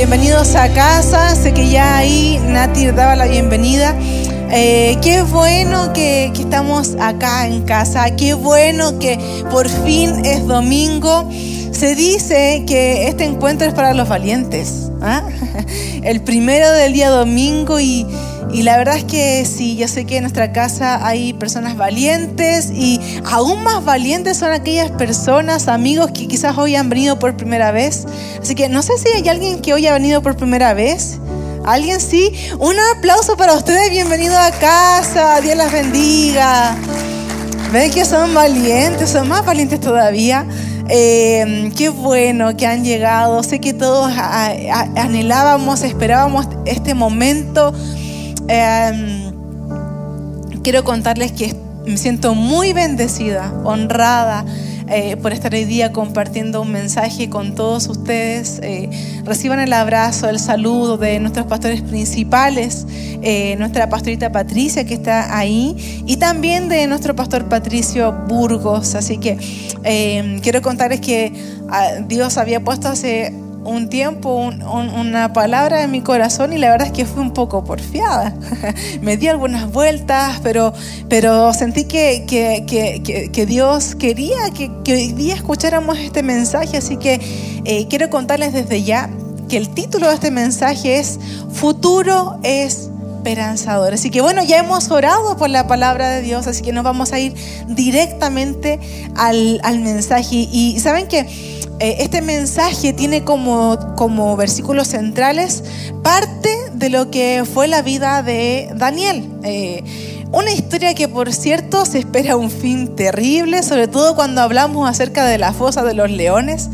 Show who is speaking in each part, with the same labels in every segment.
Speaker 1: Bienvenidos a casa. Sé que ya ahí Nati daba la bienvenida. Eh, qué bueno que, estamos acá en casa. Qué bueno que por fin es domingo. Se dice que este encuentro es para los valientes. ¿ah? El primero del día domingo y y la verdad es que sí, yo sé que en nuestra casa hay personas valientes y aún más valientes son aquellas personas, amigos que quizás hoy han venido por primera vez. Así que no sé si hay alguien que hoy ha venido por primera vez. ¿Alguien sí? Un aplauso para ustedes, bienvenido a casa, Dios las bendiga. Ven que son valientes, son más valientes todavía. Eh, qué bueno que han llegado. Sé que todos anhelábamos, esperábamos este momento Em, quiero contarles que me siento muy bendecida, honrada. Eh, por estar hoy día compartiendo un mensaje con todos ustedes. Eh, reciban el abrazo, el saludo de nuestros pastores principales, eh, nuestra pastorita Patricia que está ahí y también de nuestro pastor Patricio Burgos. Así que em, quiero contarles que ah, Dios había puesto hace un tiempo una palabra en mi corazón y la verdad es que fue un poco porfiada. Me di algunas vueltas, pero, pero sentí que, que, Dios quería que, hoy día escucháramos este mensaje, así que eh, quiero contarles desde ya que el título de este mensaje es Futuro es esperanzador. Así que bueno, ya hemos orado por la palabra de Dios, así que nos vamos a ir directamente al, al mensaje. Y saben que este mensaje tiene como, como versículos centrales parte de lo que fue la vida de Daniel. Eh, una historia que por cierto se espera un fin terrible, sobre todo cuando hablamos acerca de la fosa de los leones.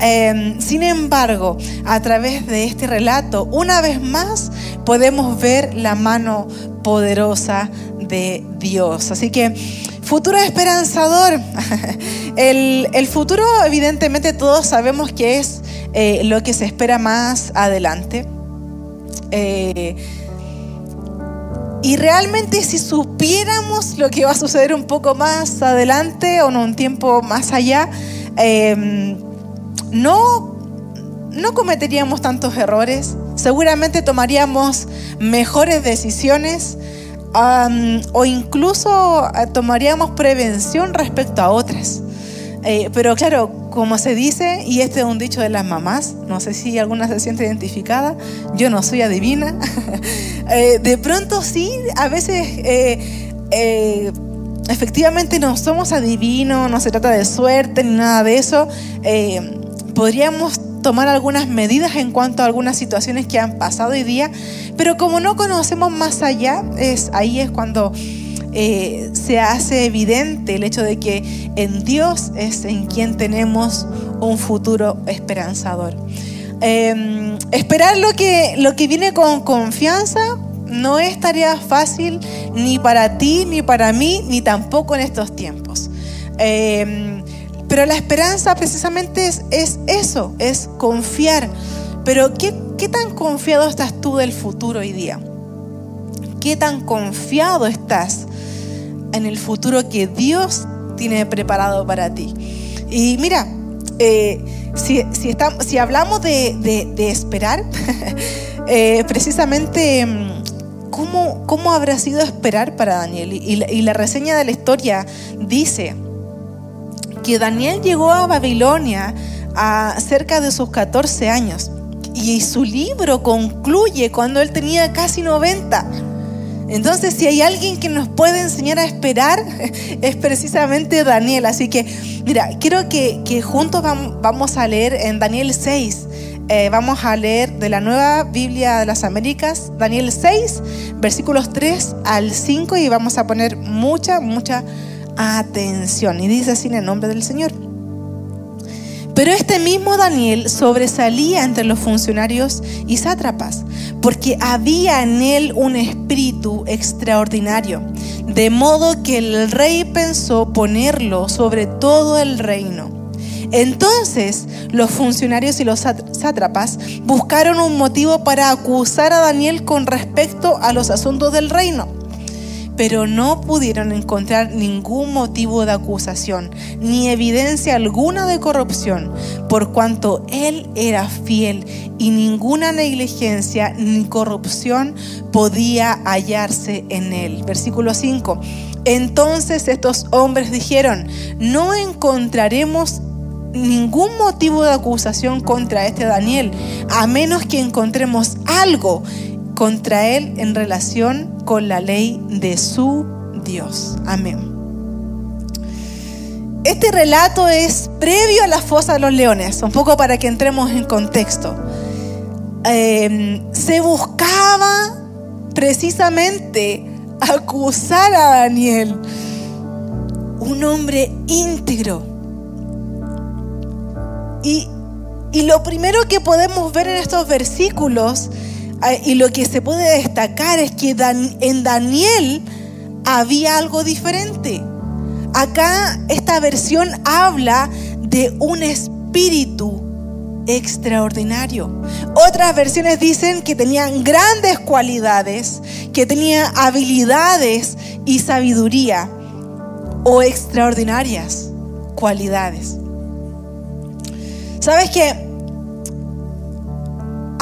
Speaker 1: Em, sin embargo, a través de este relato, una vez más podemos ver la mano poderosa de Dios. Así que Futuro esperanzador. El, futuro, evidentemente, todos sabemos que es eh, lo que se espera más adelante. Eh, y realmente si supiéramos lo que va a suceder un poco más adelante o en un tiempo más allá, em, no, no cometeríamos tantos errores, seguramente tomaríamos mejores decisiones, o incluso eh, tomaríamos prevención respecto a otras. Eh, pero claro, como se dice, y este es un dicho de las mamás, no sé si alguna se siente identificada, yo no soy adivina, eh, de pronto sí, a veces efectivamente no somos adivinos, no se trata de suerte ni nada de eso, podríamos tomar algunas medidas en cuanto a algunas situaciones que han pasado hoy día, pero como no conocemos más allá, es, ahí es cuando eh, se hace evidente el hecho de que en Dios es en quien tenemos un futuro esperanzador. Em, esperar lo que, lo que viene con confianza no es tarea fácil ni para ti, ni para mí, ni tampoco en estos tiempos. Em, pero la esperanza precisamente es, eso, es confiar. Pero ¿qué, ¿qué tan confiado estás tú del futuro hoy día? ¿Qué tan confiado estás en el futuro que Dios tiene preparado para ti? Y mira, eh, si, si, hablamos de, esperar, eh, precisamente, mm, ¿cómo, ¿cómo, habrá sido esperar para Daniel? y la reseña de la historia dice, que Daniel llegó a Babilonia a cerca de sus 14 años y su libro concluye cuando él tenía casi 90. Entonces, si hay alguien que nos puede enseñar a esperar, es precisamente Daniel. Así que, mira, quiero que, juntos vamos a leer en Daniel 6. Eh, vamos a leer de la nueva Biblia de las Américas, Daniel 6, versículos 3 al 5, y vamos a poner mucha, mucha atención. Y dice así en el nombre del Señor. Pero este mismo Daniel sobresalía entre los funcionarios y sátrapas, porque había en él un espíritu extraordinario, de modo que el rey pensó ponerlo sobre todo el reino. Entonces los funcionarios y los sátrapas buscaron un motivo para acusar a Daniel con respecto a los asuntos del reino pero no pudieron encontrar ningún motivo de acusación, ni evidencia alguna de corrupción, por cuanto él era fiel y ninguna negligencia ni corrupción podía hallarse en él. Versículo 5. Entonces estos hombres dijeron, no encontraremos ningún motivo de acusación contra este Daniel, a menos que encontremos algo contra él en relación con la ley de su Dios. Amén. Este relato es previo a la fosa de los leones, un poco para que entremos en contexto. Em, se buscaba precisamente acusar a Daniel, un hombre íntegro. Y, y lo primero que podemos ver en estos versículos y lo que se puede destacar es que en Daniel había algo diferente. Acá esta versión habla de un espíritu extraordinario. Otras versiones dicen que tenían grandes cualidades, que tenía habilidades y sabiduría o extraordinarias cualidades. ¿Sabes qué?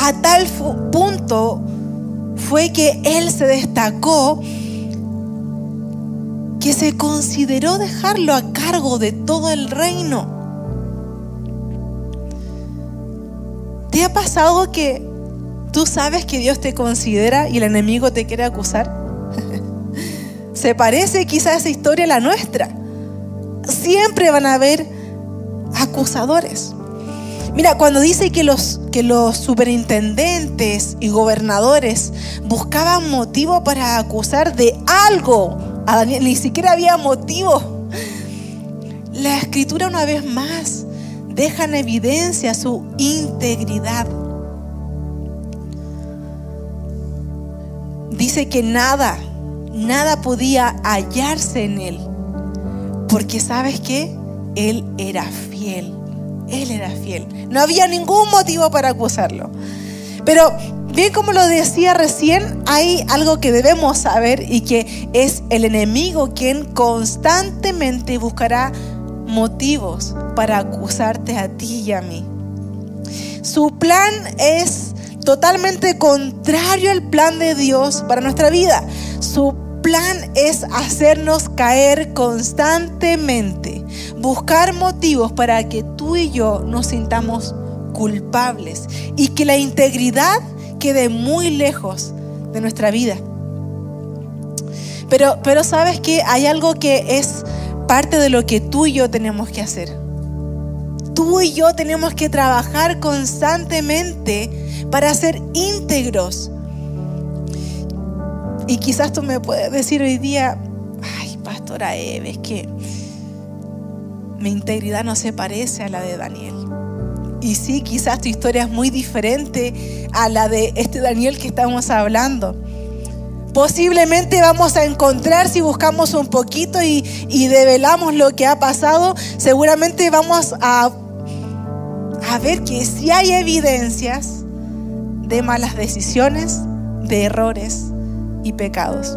Speaker 1: A tal punto fue que él se destacó que se consideró dejarlo a cargo de todo el reino. ¿Te ha pasado que tú sabes que Dios te considera y el enemigo te quiere acusar? se parece quizá esa historia a la nuestra. Siempre van a haber acusadores. Mira, cuando dice que los, que los superintendentes y gobernadores buscaban motivo para acusar de algo a Daniel, ni siquiera había motivo. La escritura una vez más deja en evidencia su integridad. Dice que nada, nada podía hallarse en él, porque sabes que él era fiel. Él era fiel. No había ningún motivo para acusarlo. Pero bien como lo decía recién, hay algo que debemos saber y que es el enemigo quien constantemente buscará motivos para acusarte a ti y a mí. Su plan es totalmente contrario al plan de Dios para nuestra vida. Su plan es hacernos caer constantemente, buscar motivos para que tú y yo nos sintamos culpables y que la integridad quede muy lejos de nuestra vida. Pero, pero sabes que hay algo que es parte de lo que tú y yo tenemos que hacer. Tú y yo tenemos que trabajar constantemente para ser íntegros y quizás tú me puedes decir hoy día, ay, pastora Eve, es que mi integridad no se parece a la de Daniel. Y sí, quizás tu historia es muy diferente a la de este Daniel que estamos hablando. Posiblemente vamos a encontrar, si buscamos un poquito y, y develamos lo que ha pasado, seguramente vamos a, a ver que sí hay evidencias de malas decisiones, de errores, y pecados.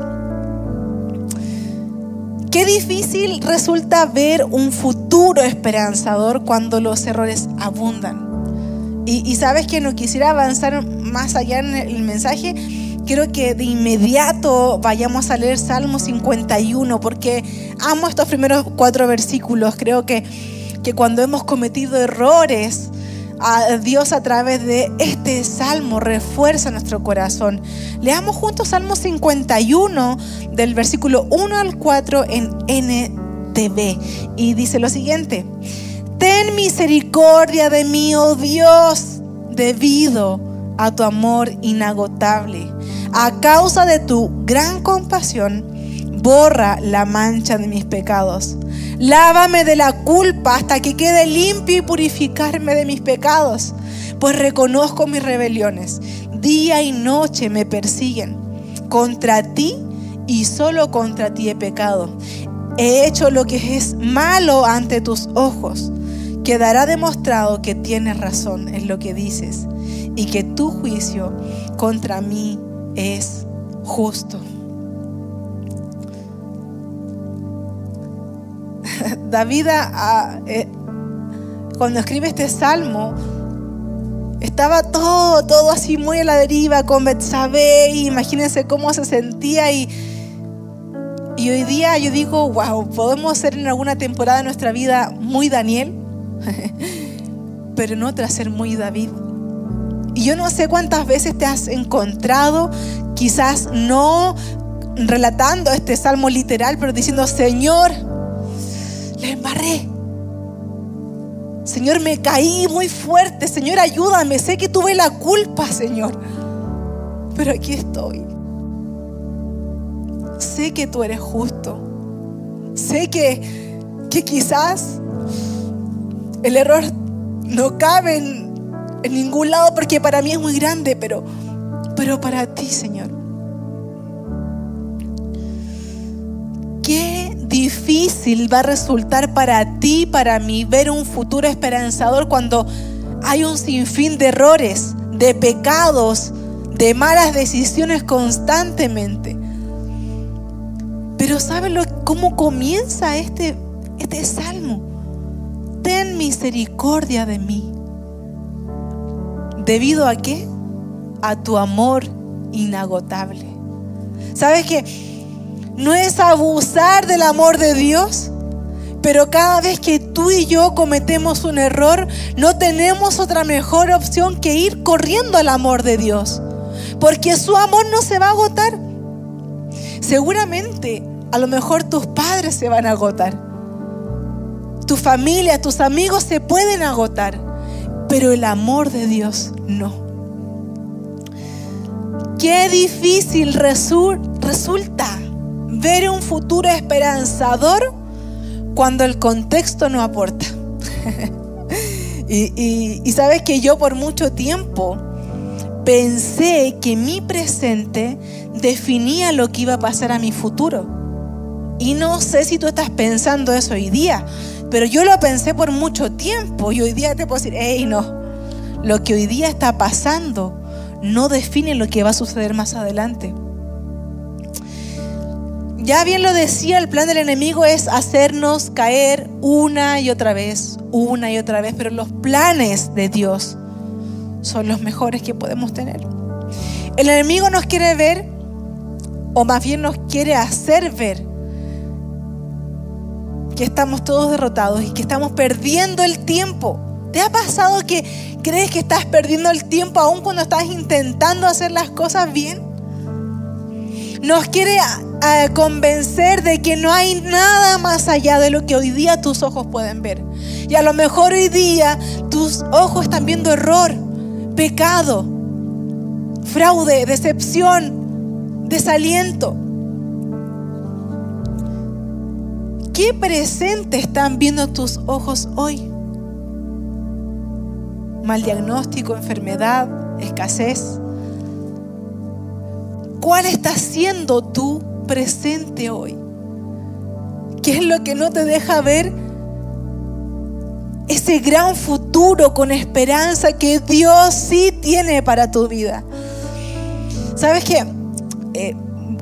Speaker 1: Qué difícil resulta ver un futuro esperanzador cuando los errores abundan. Y, sabes que no quisiera avanzar más allá en el mensaje, quiero que de inmediato vayamos a leer Salmo 51, porque amo estos primeros cuatro versículos. Creo que, que cuando hemos cometido errores, a Dios a través de este salmo refuerza nuestro corazón. Leamos juntos Salmo 51 del versículo 1 al 4 en NTV y dice lo siguiente, ten misericordia de mí, oh Dios, debido a tu amor inagotable. A causa de tu gran compasión, borra la mancha de mis pecados Lávame de la culpa hasta que quede limpio y purificarme de mis pecados, pues reconozco mis rebeliones. Día y noche me persiguen. Contra ti y solo contra ti he pecado. He hecho lo que es malo ante tus ojos. Quedará demostrado que tienes razón en lo que dices y que tu juicio contra mí es justo. David, eh, cuando escribe este salmo, estaba todo, todo así muy a la deriva con Betsabé. Imagínense cómo se sentía y, y hoy día yo digo, wow, podemos ser en alguna temporada de nuestra vida muy Daniel, pero en otra ser muy David. Y yo no sé cuántas veces te has encontrado, quizás no relatando este salmo literal, pero diciendo, Señor, le embarré. Señor, me caí muy fuerte. Señor, ayúdame. Sé que tuve la culpa, Señor. Pero aquí estoy. Sé que tú eres justo. Sé que, que quizás el error no cabe en, en ningún lado porque para mí es muy grande, pero, pero para ti, Señor. Qué difícil va a resultar para ti, para mí, ver un futuro esperanzador cuando hay un sinfín de errores, de pecados, de malas decisiones constantemente. Pero ¿saben cómo comienza este, este salmo? Ten misericordia de mí. ¿Debido a qué? A tu amor inagotable. ¿Sabes qué? No es abusar del amor de Dios, pero cada vez que tú y yo cometemos un error, no tenemos otra mejor opción que ir corriendo al amor de Dios, porque su amor no se va a agotar. Seguramente, a lo mejor tus padres se van a agotar, tu familia, tus amigos se pueden agotar, pero el amor de Dios no. Qué difícil resulta ver un futuro esperanzador cuando el contexto no aporta. y, sabes que yo por mucho tiempo pensé que mi presente definía lo que iba a pasar a mi futuro. Y no sé si tú estás pensando eso hoy día, pero yo lo pensé por mucho tiempo y hoy día te puedo decir, hey, no, lo que hoy día está pasando no define lo que va a suceder más adelante. Ya bien lo decía, el plan del enemigo es hacernos caer una y otra vez, una y otra vez, pero los planes de Dios son los mejores que podemos tener. El enemigo nos quiere ver, o más bien nos quiere hacer ver, que estamos todos derrotados y que estamos perdiendo el tiempo. ¿Te ha pasado que crees que estás perdiendo el tiempo aún cuando estás intentando hacer las cosas bien? Nos quiere convencer de que no hay nada más allá de lo que hoy día tus ojos pueden ver. Y a lo mejor hoy día tus ojos están viendo error, pecado, fraude, decepción, desaliento. ¿Qué presente están viendo tus ojos hoy? Mal diagnóstico, enfermedad, escasez. ¿Cuál está siendo tu presente hoy? ¿Qué es lo que no te deja ver ese gran futuro con esperanza que Dios sí tiene para tu vida? ¿Sabes qué? Eh,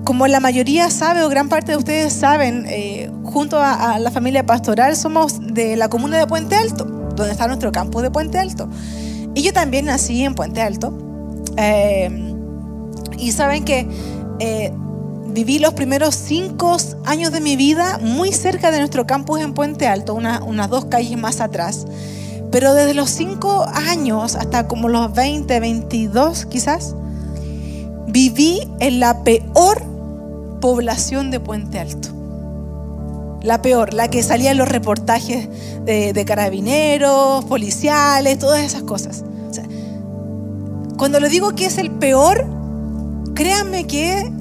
Speaker 1: como la mayoría sabe o gran parte de ustedes saben, eh, junto a, la familia pastoral somos de la comuna de Puente Alto, donde está nuestro campus de Puente Alto. Y yo también nací en Puente Alto. Eh, y saben que eh, viví los primeros cinco años de mi vida muy cerca de nuestro campus en Puente Alto, unas dos calles más atrás. Pero desde los cinco años hasta como los 20, 22 quizás, viví en la peor población de Puente Alto. La peor, la que salía en los reportajes de, carabineros, policiales, todas esas cosas. cuando le digo que es el peor, créanme que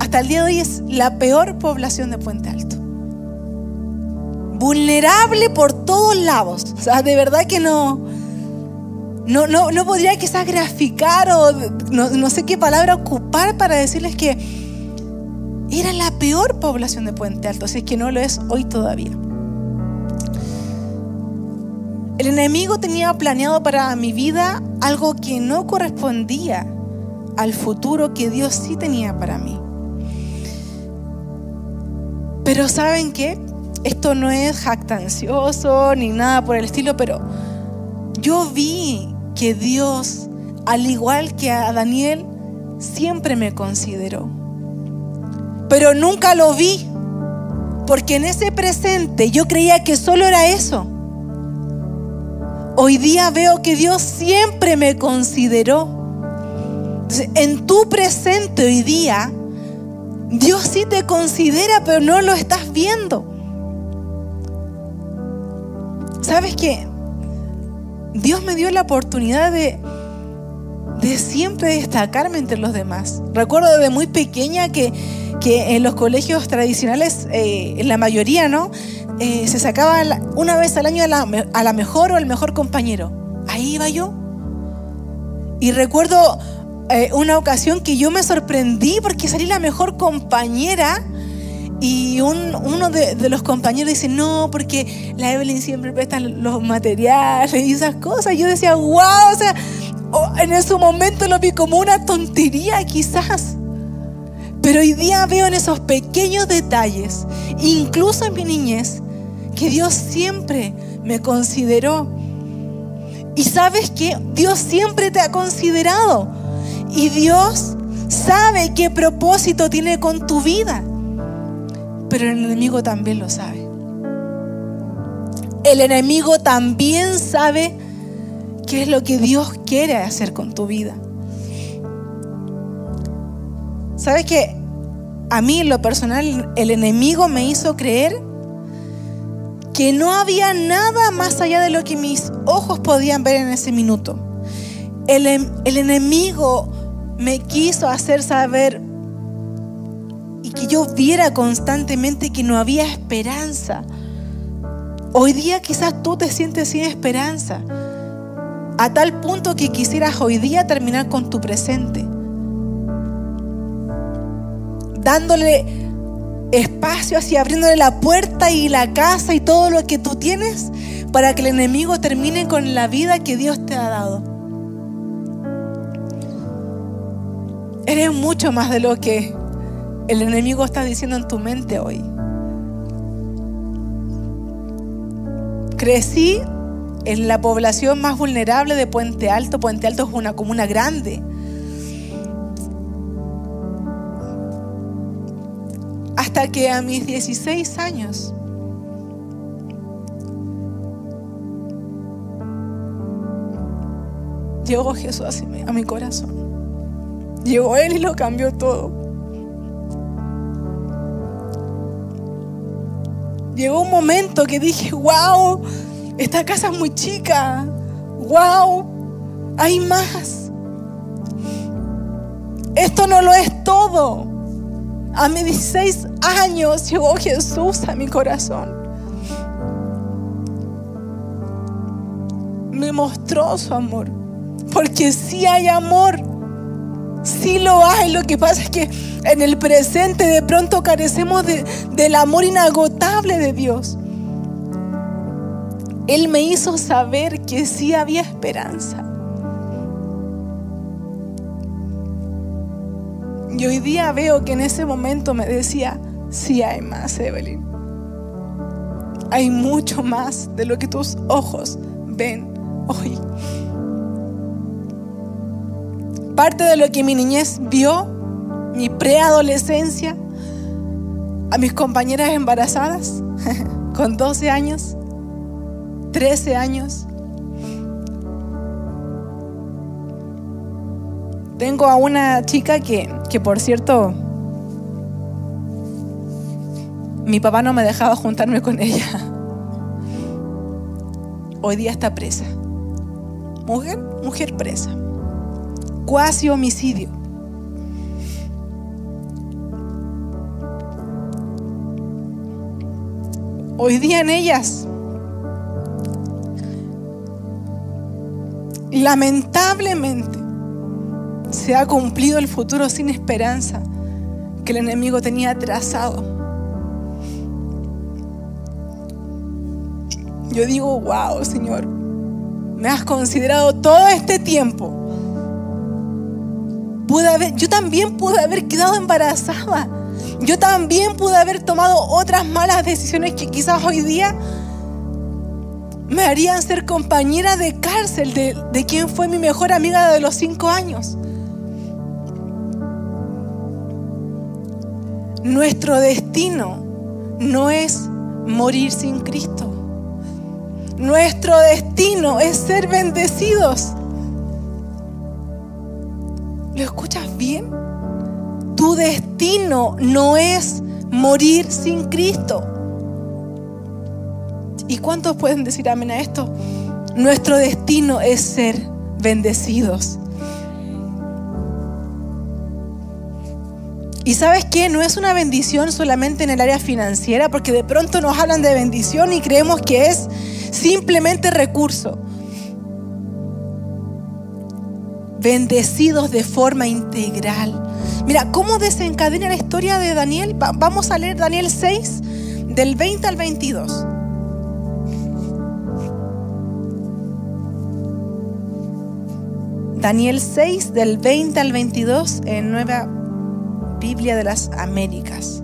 Speaker 1: hasta el día de hoy es la peor población de Puente Alto. Vulnerable por todos lados. O sea, de verdad que no. No, no, no podría quizás graficar o no, no sé qué palabra ocupar para decirles que era la peor población de Puente Alto, si es que no lo es hoy todavía. El enemigo tenía planeado para mi vida algo que no correspondía al futuro que Dios sí tenía para mí. Pero ¿saben qué? esto no es jactancioso ni nada por el estilo, pero yo vi que Dios, al igual que a Daniel, siempre me consideró. Pero nunca lo vi, porque en ese presente yo creía que solo era eso. Hoy día veo que Dios siempre me consideró. En tu presente hoy día, Dios sí te considera, pero no lo estás viendo. ¿Sabes qué? Dios me dio la oportunidad de, de siempre destacarme entre los demás. Recuerdo desde muy pequeña que, en los colegios tradicionales, eh, en la mayoría, ¿no? Eh, se sacaba una vez al año a la, a la mejor o el mejor compañero. Ahí iba yo. Y recuerdo eh, una ocasión que yo me sorprendí porque salí la mejor compañera y uno de, los compañeros dice, no, porque la Evelyn siempre presta los materiales y esas cosas. Yo decía, wow, o sea, en ese momento lo vi como una tontería quizás. Pero hoy día veo en esos pequeños detalles, incluso en mi niñez, que Dios siempre me consideró. Y sabes que Dios siempre te ha considerado. Y Dios sabe qué propósito tiene con tu vida pero el enemigo también lo sabe. El enemigo también sabe qué es lo que Dios quiere hacer con tu vida. ¿Sabes que a mí en lo personal el enemigo me hizo creer que no había nada más allá de lo que mis ojos podían ver en ese minuto? El, el enemigo me quiso hacer saber que yo viera constantemente que no había esperanza. Hoy día quizás tú te sientes sin esperanza, a tal punto que quisieras hoy día terminar con tu presente, dándole espacio así, abriéndole la puerta y la casa y todo lo que tú tienes para que el enemigo termine con la vida que Dios te ha dado. Eres mucho más de lo que el enemigo está diciendo en tu mente hoy. Crecí en la población más vulnerable de Puente Alto. Puente Alto es una comuna grande. Hasta que a mis 16 años llegó Jesús a mi corazón. Llegó Él y lo cambió todo. llegó un momento que dije, wow, esta casa es muy chica, wow, hay más. Esto no lo es todo. A mis 16 años llegó Jesús a mi corazón. Me mostró su amor. Porque sí hay amor. Sí lo hay. Lo que pasa es que en el presente de pronto carecemos del amor inagotable de Dios. Él me hizo saber que sí había esperanza. Y hoy día veo que en ese momento me decía, sí hay más, Evelyn. Hay mucho más de lo que tus ojos ven hoy. Parte de lo que mi niñez vio mi preadolescencia, a mis compañeras embarazadas con 12 años, 13 años. Tengo a una chica que, que por cierto, mi papá no me dejaba juntarme con ella. Hoy día está presa. Mujer, mujer presa. Cuasi homicidio. hoy día en ellas. Lamentablemente se ha cumplido el futuro sin esperanza que el enemigo tenía trazado. Yo digo, wow, Señor, me has considerado todo este tiempo. Pude haber, yo también pude haber quedado embarazada Yo también pude haber tomado otras malas decisiones que quizás hoy día me harían ser compañera de cárcel de, de quien fue mi mejor amiga de los cinco años. Nuestro destino no es morir sin Cristo. Nuestro destino es ser bendecidos. ¿Lo escuchas bien? Tu destino no es morir sin Cristo. ¿Y cuántos pueden decir amén a esto? Nuestro destino es ser bendecidos. Y sabes qué, no es una bendición solamente en el área financiera, porque de pronto nos hablan de bendición y creemos que es simplemente recurso. Bendecidos de forma integral. Mira, ¿cómo desencadena la historia de Daniel? vamos a leer Daniel 6, del 20 al 22. Daniel 6, del 20 al 22, en Nueva Biblia de las Américas.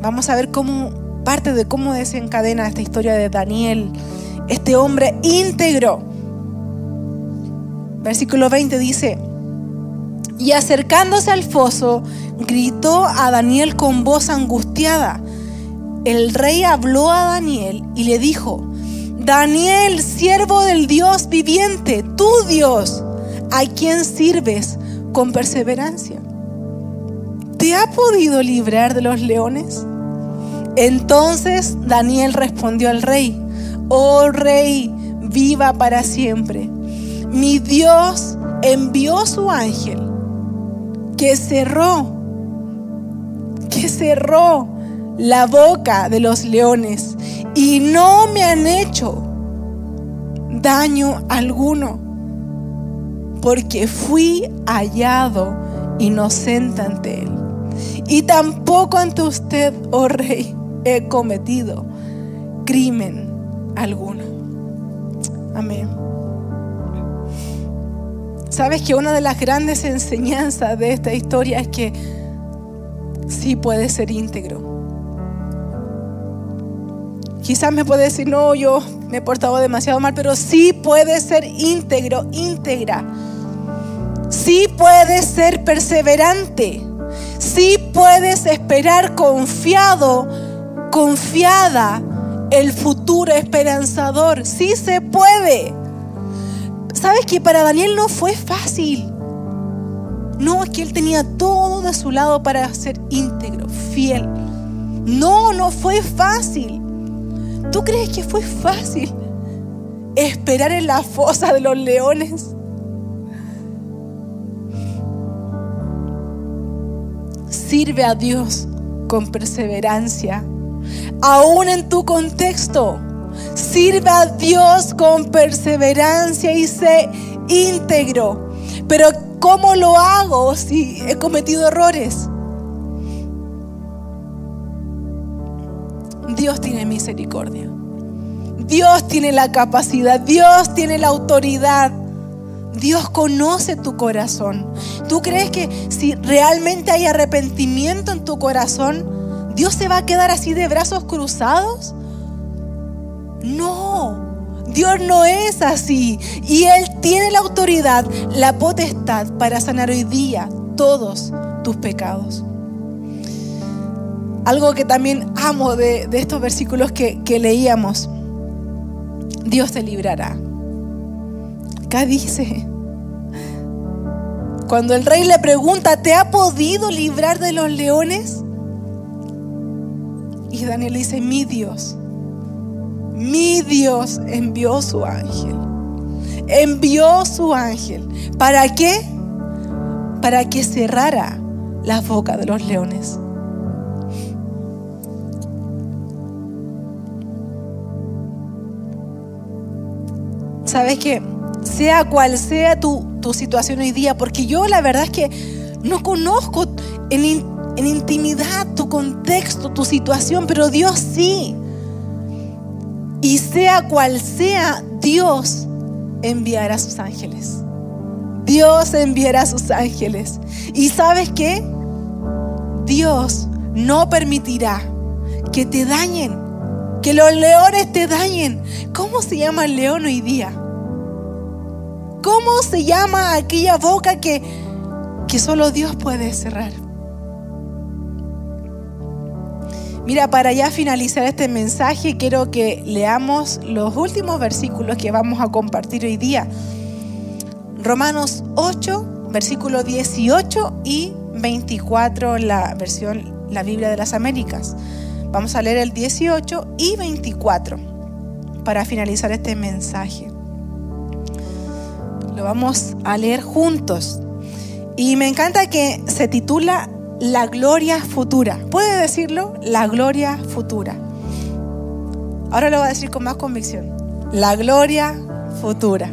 Speaker 1: Vamos a ver cómo parte de cómo desencadena esta historia de Daniel, este hombre íntegro. Versículo 20 dice, y acercándose al foso, gritó a Daniel con voz angustiada. El rey habló a Daniel y le dijo, Daniel, siervo del Dios viviente, tu Dios, a quien sirves con perseverancia. ¿te ha podido librar de los leones? Entonces Daniel respondió al rey, oh rey, viva para siempre. Mi Dios envió su ángel que cerró, que cerró la boca de los leones y no me han hecho daño alguno, porque fui hallado inocente ante él y tampoco ante usted, oh rey, he cometido crimen alguno. Amén. Sabes que una de las grandes enseñanzas de esta historia es que sí puede ser íntegro. Quizás me puede decir, no, yo me he portado demasiado mal, pero sí puede ser íntegro, íntegra. Sí puede ser perseverante. Sí puedes esperar confiado, confiada el futuro esperanzador. Sí se puede. ¿Sabes que para Daniel no fue fácil? No, es que él tenía todo de su lado para ser íntegro, fiel. No, no fue fácil. ¿Tú crees que fue fácil esperar en la fosa de los leones? Sirve a Dios con perseverancia. Aún en tu contexto, sirve a Dios con perseverancia y sé íntegro. Pero ¿cómo lo hago si he cometido errores? Dios tiene misericordia. Dios tiene la capacidad. Dios tiene la autoridad Dios conoce tu corazón. ¿Tú crees que si realmente hay arrepentimiento en tu corazón, Dios se va a quedar así de brazos cruzados? No, Dios no es así. Y Él tiene la autoridad, la potestad para sanar hoy día todos tus pecados. Algo que también amo de, estos versículos que, que leíamos. Dios te librará. Acá dice, cuando el rey le pregunta, ¿te ha podido librar de los leones? Y Daniel dice, mi Dios, mi Dios envió su ángel. Envió su ángel. ¿Para qué? Para que cerrara la boca de los leones. ¿Sabes qué? Sea cual sea tu, tu situación hoy día, porque yo la verdad es que no conozco en, en intimidad tu contexto, tu situación, pero Dios sí. Y sea cual sea, Dios enviará a sus ángeles. Dios enviará a sus ángeles. ¿Y sabes qué? Dios no permitirá que te dañen, que los leones te dañen. ¿Cómo se llama el león hoy día? ¿Cómo se llama aquella boca que, que solo Dios puede cerrar? Mira, para ya finalizar este mensaje, quiero que leamos los últimos versículos que vamos a compartir hoy día. Romanos 8, versículo 18 y 24, la versión, la Biblia de las Américas. Vamos a leer el 18 y 24 para finalizar este mensaje. Lo vamos a leer juntos. Y me encanta que se titula la gloria futura. ¿Puede decirlo? La gloria futura. Ahora lo voy a decir con más convicción. La gloria futura.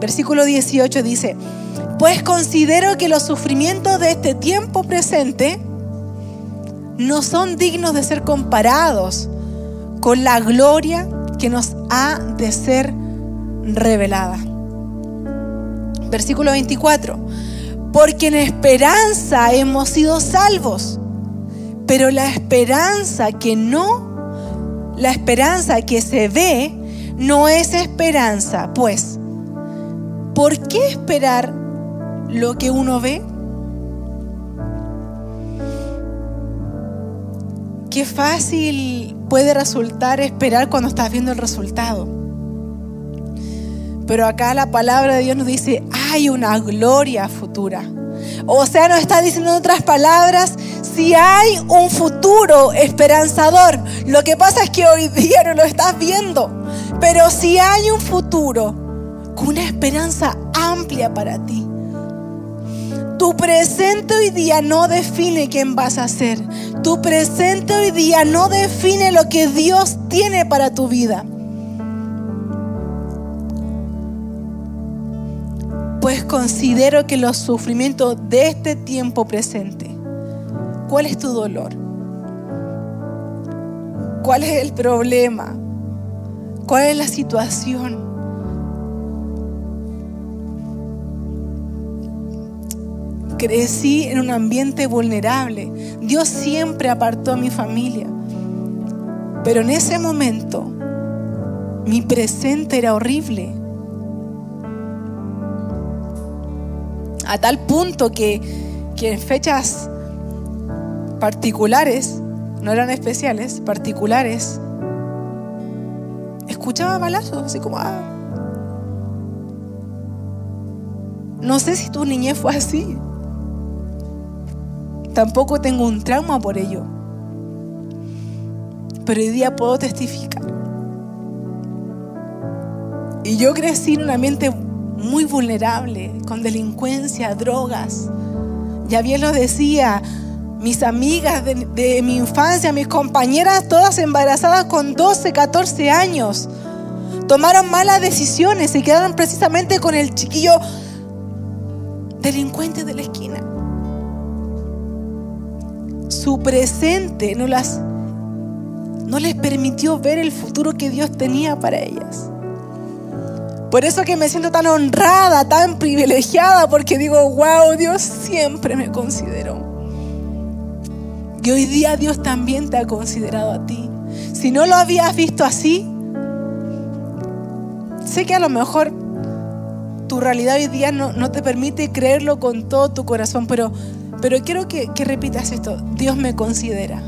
Speaker 1: Versículo 18 dice, pues considero que los sufrimientos de este tiempo presente no son dignos de ser comparados con la gloria que nos ha de ser revelada. Versículo 24. Porque en esperanza hemos sido salvos. Pero la esperanza que no, la esperanza que se ve, no es esperanza. Pues, ¿por qué esperar lo que uno ve? Qué fácil puede resultar esperar cuando estás viendo el resultado. Pero acá la palabra de Dios nos dice, hay una gloria futura. O sea, nos está diciendo en otras palabras, si hay un futuro esperanzador. Lo que pasa es que hoy día no lo estás viendo. Pero si hay un futuro con una esperanza amplia para ti. Tu presente hoy día no define quién vas a ser. Tu presente hoy día no define lo que Dios tiene para tu vida. Pues considero que los sufrimientos de este tiempo presente, ¿cuál es tu dolor? ¿Cuál es el problema? ¿Cuál es la situación? Crecí en un ambiente vulnerable. Dios siempre apartó a mi familia. Pero en ese momento mi presente era horrible. A tal punto que, en fechas particulares, no eran especiales, particulares, escuchaba balazos, así como, ah. No sé si tu niñez fue así. Tampoco tengo un trauma por ello. Pero hoy día puedo testificar. Y yo crecí en un ambiente muy vulnerable, con delincuencia, drogas. Ya bien lo decía, mis amigas de, mi infancia, mis compañeras, todas embarazadas con 12, 14 años, tomaron malas decisiones, se quedaron precisamente con el chiquillo delincuente de la esquina. Su presente no las no les permitió ver el futuro que Dios tenía para ellas. Por eso que me siento tan honrada, tan privilegiada, porque digo, wow, Dios siempre me consideró. Y hoy día Dios también te ha considerado a ti. Si no lo habías visto así, sé que a lo mejor tu realidad hoy día no, te permite creerlo con todo tu corazón, pero, pero quiero que, que repitas esto. Dios me considera.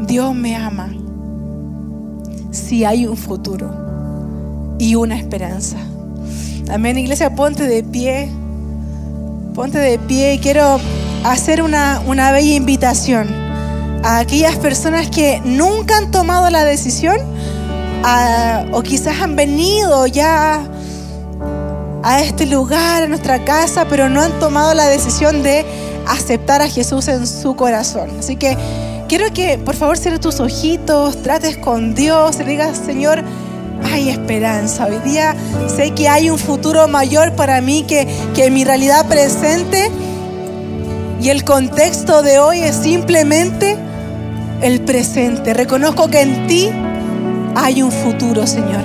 Speaker 1: Dios me ama. Si hay un futuro y una esperanza. Amén, iglesia, ponte de pie. Ponte de pie y quiero hacer una, una bella invitación a aquellas personas que nunca han tomado la decisión o quizás han venido ya a este lugar, a nuestra casa, pero no han tomado la decisión de aceptar a Jesús en su corazón. Así que quiero que por favor cierres tus ojitos, trates con Dios y digas, Señor, hay esperanza. Hoy día sé que hay un futuro mayor para mí que, que mi realidad presente. Y el contexto de hoy es simplemente el presente. Reconozco que en ti hay un futuro, Señor.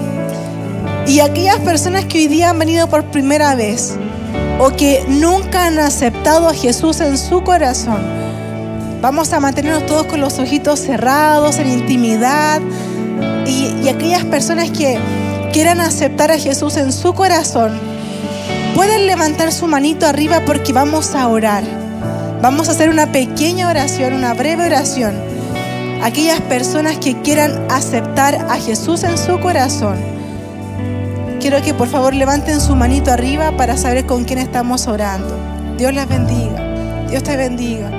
Speaker 1: Y aquellas personas que hoy día han venido por primera vez, o que nunca han aceptado a Jesús en su corazón. Vamos a mantenernos todos con los ojitos cerrados, en intimidad. Y, aquellas personas que quieran aceptar a Jesús en su corazón, pueden levantar su manito arriba porque vamos a orar. Vamos a hacer una pequeña oración, una breve oración. Aquellas personas que quieran aceptar a Jesús en su corazón, quiero que por favor levanten su manito arriba para saber con quién estamos orando. Dios las bendiga. Dios te bendiga.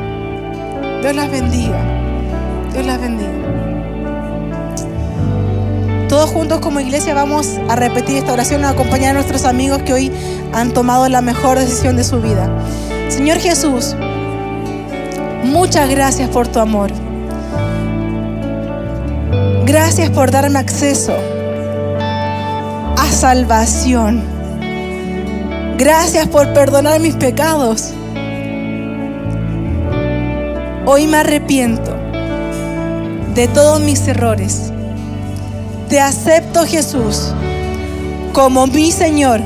Speaker 1: Dios las bendiga. Dios las bendiga. Todos juntos como iglesia vamos a repetir esta oración, acompañar a nuestros amigos que hoy han tomado la mejor decisión de su vida. Señor Jesús, muchas gracias por tu amor. Gracias por darme acceso a salvación. Gracias por perdonar mis pecados. Hoy me arrepiento de todos mis errores. Te acepto Jesús como mi Señor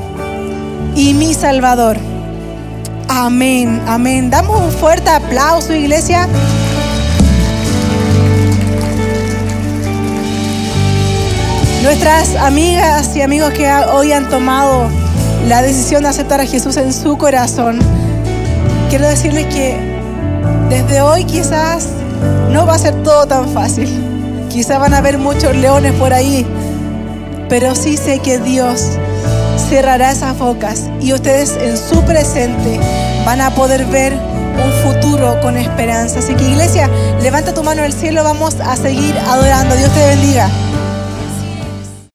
Speaker 1: y mi Salvador. Amén, amén. Damos un fuerte aplauso, iglesia. Nuestras amigas y amigos que hoy han tomado la decisión de aceptar a Jesús en su corazón, quiero decirles que desde hoy quizás no va a ser todo tan fácil. Quizás van a haber muchos leones por ahí, pero sí sé que Dios cerrará esas bocas y ustedes en su presente van a poder ver un futuro con esperanza. Así que iglesia, levanta tu mano al cielo, vamos a seguir adorando. Dios te bendiga.